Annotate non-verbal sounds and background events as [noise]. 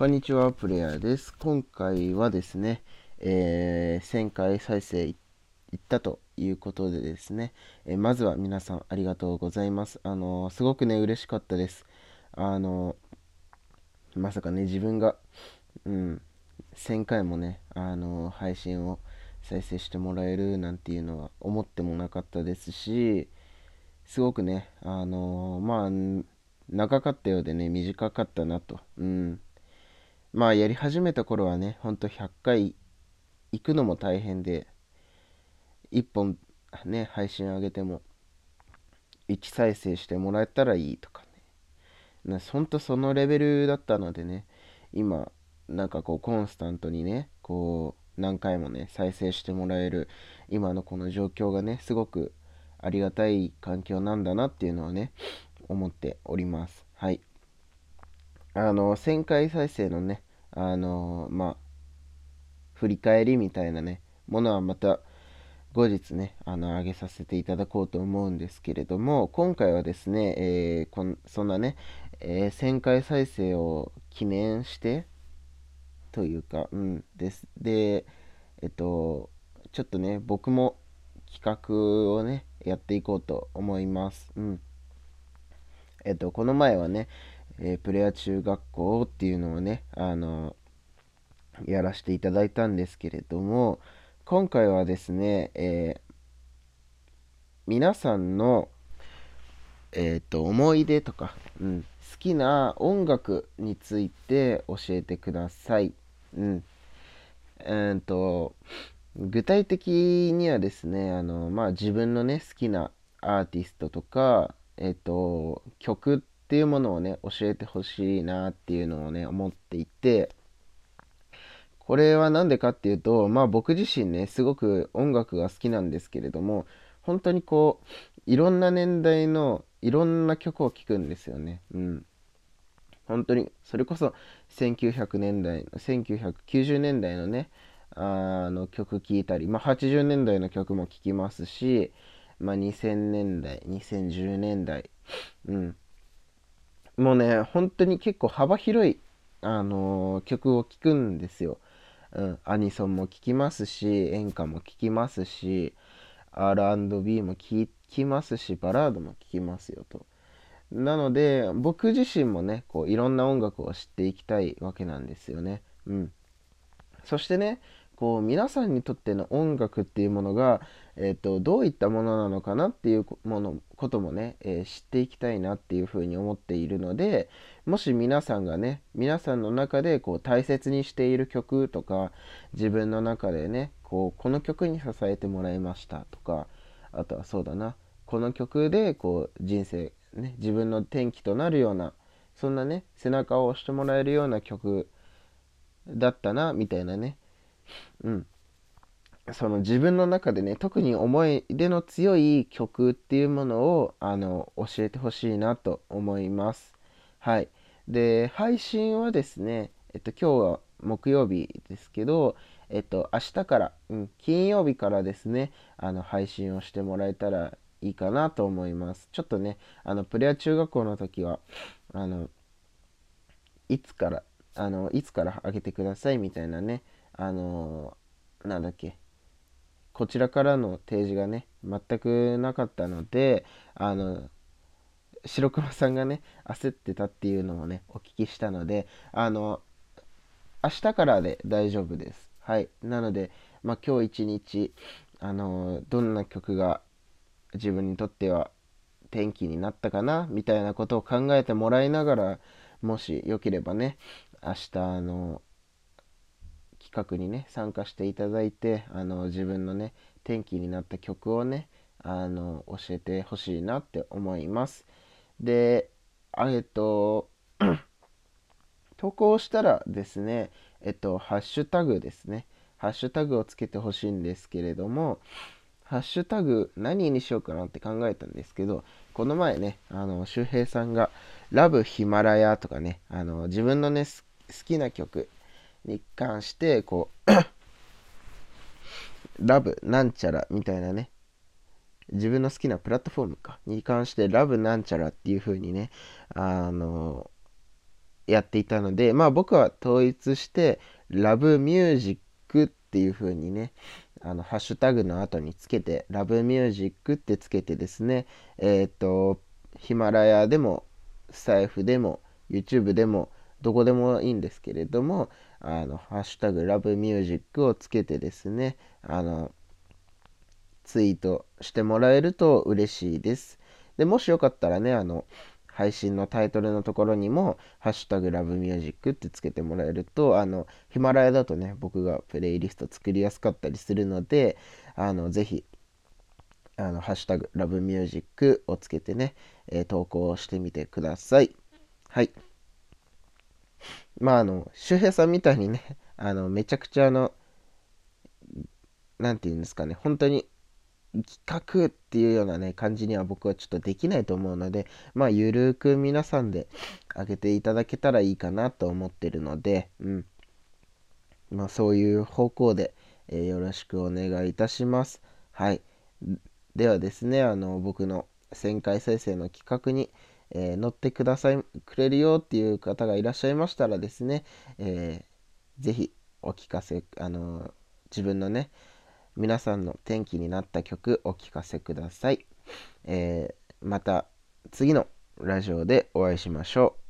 こんにちは、プレイヤーです。今回はですね、えー、1000回再生いったということでですね、えー、まずは皆さんありがとうございます。あのー、すごくね、嬉しかったです。あのまさかね、自分が、うん、1000回もね、あの配信を再生してもらえるなんていうのは思ってもなかったですし、すごくね、あのまあ、長かったようでね、短かったなと。うん。まあやり始めた頃はね、ほんと100回行くのも大変で、1本ね、配信上げても1再生してもらえたらいいとかね。ほんとそのレベルだったのでね、今、なんかこうコンスタントにね、こう何回もね、再生してもらえる今のこの状況がね、すごくありがたい環境なんだなっていうのはね、思っております。はい。あの、1000回再生のね、あの、まあ、振り返りみたいなね、ものはまた後日ね、あの、上げさせていただこうと思うんですけれども、今回はですね、えー、こんそんなね、えー、1000回再生を記念して、というか、うん、です。で、えっと、ちょっとね、僕も企画をね、やっていこうと思います。うん。えっと、この前はね、えー、プレア中学校っていうのをね、あのやらせていただいたんですけれども、今回はですね、えー、皆さんの、えーと、思い出とか、うん、好きな音楽について教えてください。うん。えーと、具体的にはですね、あの、まあ、自分のね、好きなアーティストとか、えっ、ー、と、曲っていうものをね、教えてほしいなっていうのをね、思っていて、これは何でかっていうと、まあ僕自身ね、すごく音楽が好きなんですけれども、本当にこう、いろんな年代のいろんな曲を聴くんですよね。うん。本当に、それこそ1900年代、1990年代のね、あの曲聴いたり、まあ80年代の曲も聴きますし、まあ2000年代、2010年代、うん。もうね、本当に結構幅広い、あのー、曲を聴くんですよ。うん、アニソンも聴きますし、演歌も聴きますし、R&B も聴きますし、バラードも聴きますよと。なので、僕自身もね、こういろんな音楽を知っていきたいわけなんですよね。うん。そしてね、こう皆さんにとっての音楽っていうものが、えーと、どういったものなのかなっていうものこともね、えー、知っていきたいなっていうふうに思っているのでもし皆さんがね皆さんの中でこう大切にしている曲とか自分の中でねこうこの曲に支えてもらいましたとかあとはそうだなこの曲でこう人生ね自分の転機となるようなそんなね背中を押してもらえるような曲だったなみたいなねうん。その自分の中でね、特に思い出の強い曲っていうものを、あの、教えてほしいなと思います。はい。で、配信はですね、えっと、今日は木曜日ですけど、えっと、明日から、うん、金曜日からですね、あの、配信をしてもらえたらいいかなと思います。ちょっとね、あの、プレア中学校の時は、あの、いつから、あの、いつから上げてくださいみたいなね、あのー、なんだっけ。こちらからの提示がね全くなかったのであの白熊さんがね焦ってたっていうのをねお聞きしたのであの明日からで大丈夫です。はい。なので、まあ、今日一日あのどんな曲が自分にとっては転機になったかなみたいなことを考えてもらいながらもしよければね明日の企画にね参加していただいてあの自分のね転機になった曲をねあの教えてほしいなって思います。でえっと [clears throat] 投稿したらですねえっとハッシュタグですね。ハッシュタグをつけてほしいんですけれどもハッシュタグ何にしようかなって考えたんですけどこの前ねあの周平さんが「ラブヒマラヤ」とかねあの自分のね好きな曲に関して、こう [coughs] ラブなんちゃらみたいなね、自分の好きなプラットフォームか。に関してラブなんちゃらっていう風にね、あの、やっていたので、まあ僕は統一して、ラブミュージックっていう風にね、あの、ハッシュタグの後につけて、ラブミュージックってつけてですね、えっ、ー、と、ヒマラヤでも、スタイフでも、YouTube でも、どこでもいいんですけれども、あの、ハッシュタグラブミュージックをつけてですね、あの、ツイートしてもらえると嬉しいです。で、もしよかったらね、あの、配信のタイトルのところにも、ハッシュタグラブミュージックってつけてもらえると、あの、ヒマラヤだとね、僕がプレイリスト作りやすかったりするので、あの、ぜひ、あの、ハッシュタグラブミュージックをつけてね、えー、投稿してみてください。はい。まあ、あの、周平さんみたいにね、[laughs] あの、めちゃくちゃあの、なんて言うんですかね、本当に企画っていうようなね、感じには僕はちょっとできないと思うので、まあ、ゆるく皆さんであげていただけたらいいかなと思ってるので、うん。まあ、そういう方向で、えー、よろしくお願いいたします。はい。ではですね、あの、僕の1000回再生の企画に、えー、乗ってください、くれるよっていう方がいらっしゃいましたらですね、えー、ぜひお聞かせ、あの自分のね、皆さんの転機になった曲お聞かせください。えー、また次のラジオでお会いしましょう。